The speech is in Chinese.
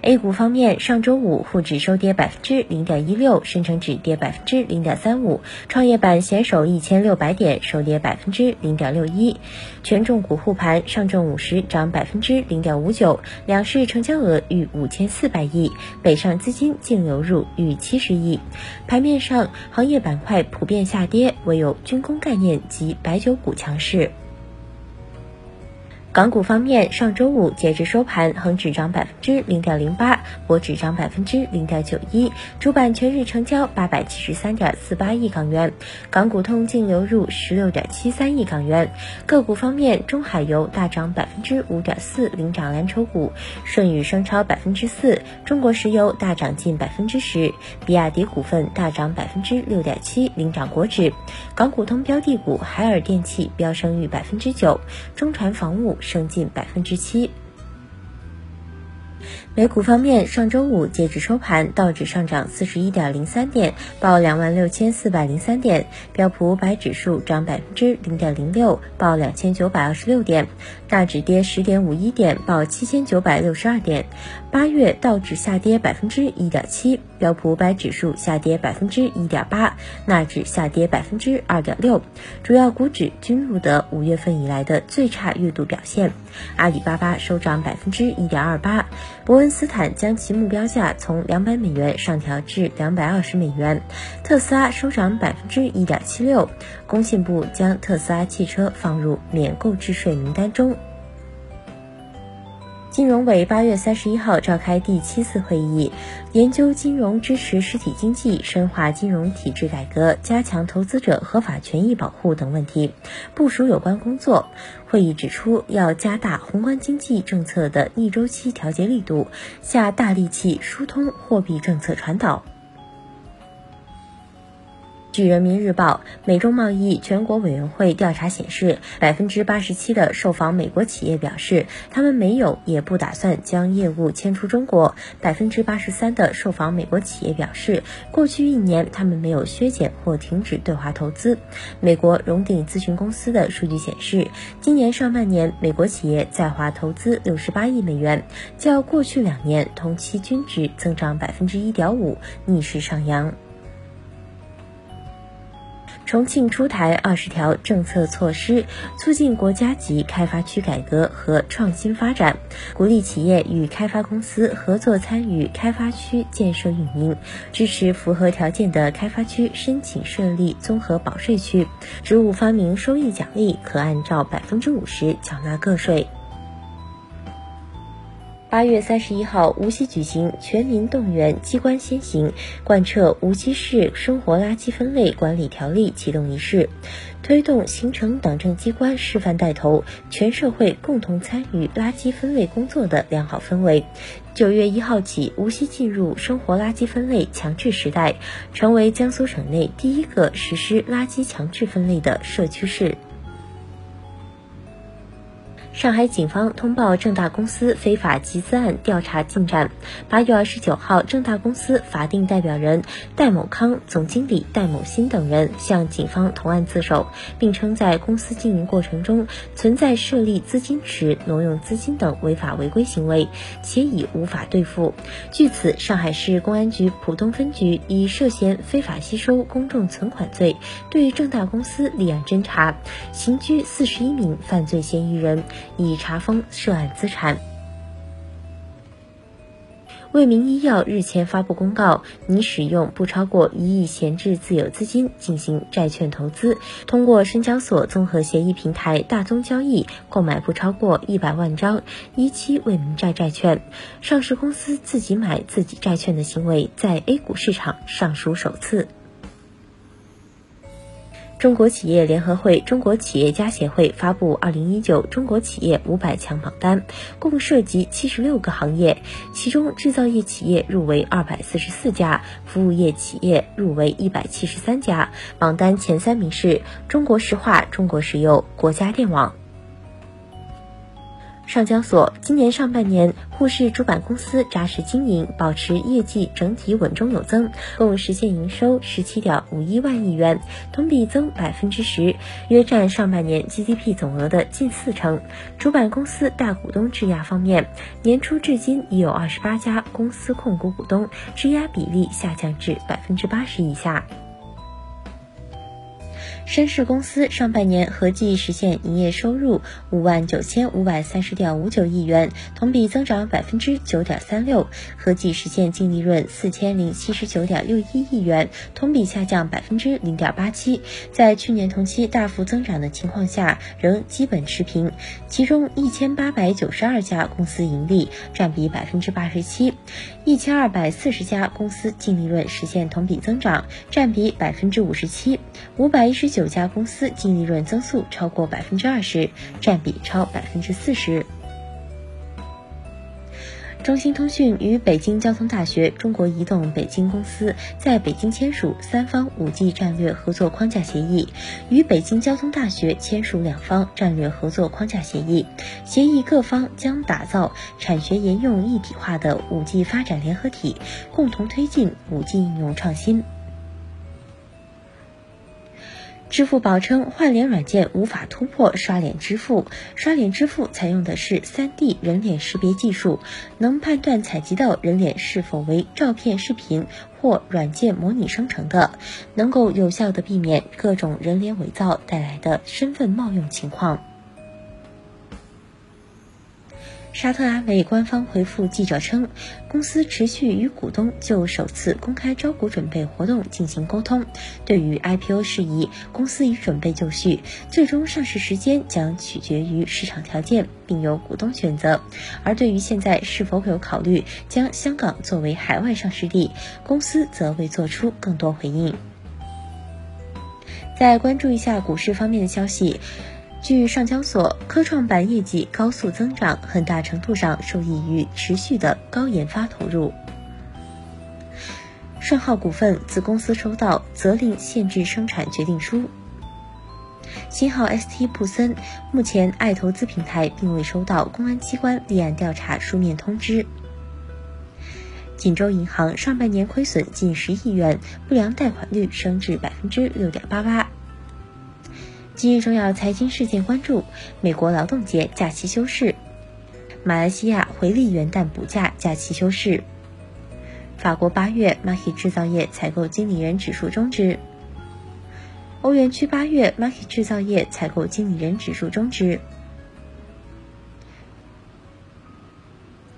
A 股方面，上周五沪指收跌百分之零点一六，深成指跌百分之零点三五，创业板险守一千六百点，收跌百分之零点六一。权重股护盘，上证五十涨百分之零点五九，两市成交额逾五千四百亿，北上资金净流入逾七十亿。盘面上，行业板块普遍下跌，唯有军工概念及白酒股强势。港股方面，上周五截至收盘，恒指涨百分之零点零八，博指涨百分之零点九一，主板全日成交八百七十三点四八亿港元，港股通净流入十六点七三亿港元。个股方面，中海油大涨百分之五点四，领涨蓝筹股，舜宇升超百分之四，中国石油大涨近百分之十，比亚迪股份大涨百分之六点七，领涨国指。港股通标的股，海尔电器飙升逾百分之九，中船防务。升近百分之七。美股方面，上周五截止收盘，道指上涨四十一点零三点，报两万六千四百零三点；标普五百指数涨百分之零点零六，报两千九百二十六点；大指跌十点五一点，报七千九百六十二点。八月道指下跌百分之一点七，标普五百指数下跌百分之一点八，纳指下跌百分之二点六，主要股指均录得五月份以来的最差月度表现。阿里巴巴收涨百分之一点二八，伯恩斯坦将其目标价从两百美元上调至两百二十美元。特斯拉收涨百分之一点七六，工信部将特斯拉汽车放入免购置税名单中。金融委八月三十一号召开第七次会议，研究金融支持实体经济、深化金融体制改革、加强投资者合法权益保护等问题，部署有关工作。会议指出，要加大宏观经济政策的逆周期调节力度，下大力气疏通货币政策传导。据人民日报，美中贸易全国委员会调查显示，百分之八十七的受访美国企业表示，他们没有也不打算将业务迁出中国；百分之八十三的受访美国企业表示，过去一年他们没有削减或停止对华投资。美国荣鼎咨询公司的数据显示，今年上半年美国企业在华投资六十八亿美元，较过去两年同期均值增长百分之一点五，逆势上扬。重庆出台二十条政策措施，促进国家级开发区改革和创新发展，鼓励企业与开发公司合作参与开发区建设运营，支持符合条件的开发区申请设立综合保税区，职务发明收益奖励可按照百分之五十缴纳个税。八月三十一号，无锡举行全民动员机关先行，贯彻无锡市生活垃圾分类管理条例启动仪式，推动形成党政机关示范带头、全社会共同参与垃圾分类工作的良好氛围。九月一号起，无锡进入生活垃圾分类强制时代，成为江苏省内第一个实施垃圾强制分类的社区市。上海警方通报正大公司非法集资案调查进展。八月二十九号，正大公司法定代表人戴某康、总经理戴某新等人向警方投案自首，并称在公司经营过程中存在设立资金池、挪用资金等违法违规行为，且已无法兑付。据此，上海市公安局浦东分局以涉嫌非法吸收公众存款罪，对正大公司立案侦查，刑拘四十一名犯罪嫌疑人。已查封涉案资产。卫明医药日前发布公告，拟使用不超过一亿闲置自有资金进行债券投资，通过深交所综合协议平台大宗交易购买不超过一百万张一期卫明债债券。上市公司自己买自己债券的行为，在 A 股市场尚属首次。中国企业联合会、中国企业家协会发布二零一九中国企业五百强榜单，共涉及七十六个行业，其中制造业企业入围二百四十四家，服务业企业入围一百七十三家。榜单前三名是中国石化、中国石油、国家电网。上交所今年上半年，沪市主板公司扎实经营，保持业绩整体稳中有增，共实现营收十七点五一万亿元，同比增百分之十，约占上半年 GDP 总额的近四成。主板公司大股东质押方面，年初至今已有二十八家公司控股股东质押比例下降至百分之八十以下。深市公司上半年合计实现营业收入五万九千五百三十点五九亿元，同比增长百分之九点三六；合计实现净利润四千零七十九点六一亿元，同比下降百分之零点八七。在去年同期大幅增长的情况下，仍基本持平。其中一千八百九十二家公司盈利，占比百分之八十七；一千二百四十家公司净利润实现同比增长，占比百分之五十七；五百一十九。九家公司净利润增速超过百分之二十，占比超百分之四十。中兴通讯与北京交通大学、中国移动北京公司在北京签署三方五 G 战略合作框架协议，与北京交通大学签署两方战略合作框架协议。协议各方将打造产学研用一体化的五 G 发展联合体，共同推进五 G 应用创新。支付宝称换脸软件无法突破刷脸支付。刷脸支付采用的是 3D 人脸识别技术，能判断采集到人脸是否为照片、视频或软件模拟生成的，能够有效的避免各种人脸伪造带来的身份冒用情况。沙特阿美官方回复记者称，公司持续与股东就首次公开招股准备活动进行沟通。对于 IPO 事宜，公司已准备就绪，最终上市时间将取决于市场条件，并由股东选择。而对于现在是否有考虑将香港作为海外上市地，公司则未做出更多回应。再关注一下股市方面的消息。据上交所，科创板业绩高速增长，很大程度上受益于持续的高研发投入。顺浩股份子公司收到责令限制生产决定书。新号 ST 普森目前爱投资平台并未收到公安机关立案调查书面通知。锦州银行上半年亏损近十亿元，不良贷款率升至百分之六点八八。今日重要财经事件关注：美国劳动节假期休市；马来西亚回力元旦补假假期休市；法国八月 Market 制造业采购经理人指数终止；欧元区八月 Market 制造业采购经理人指数终止。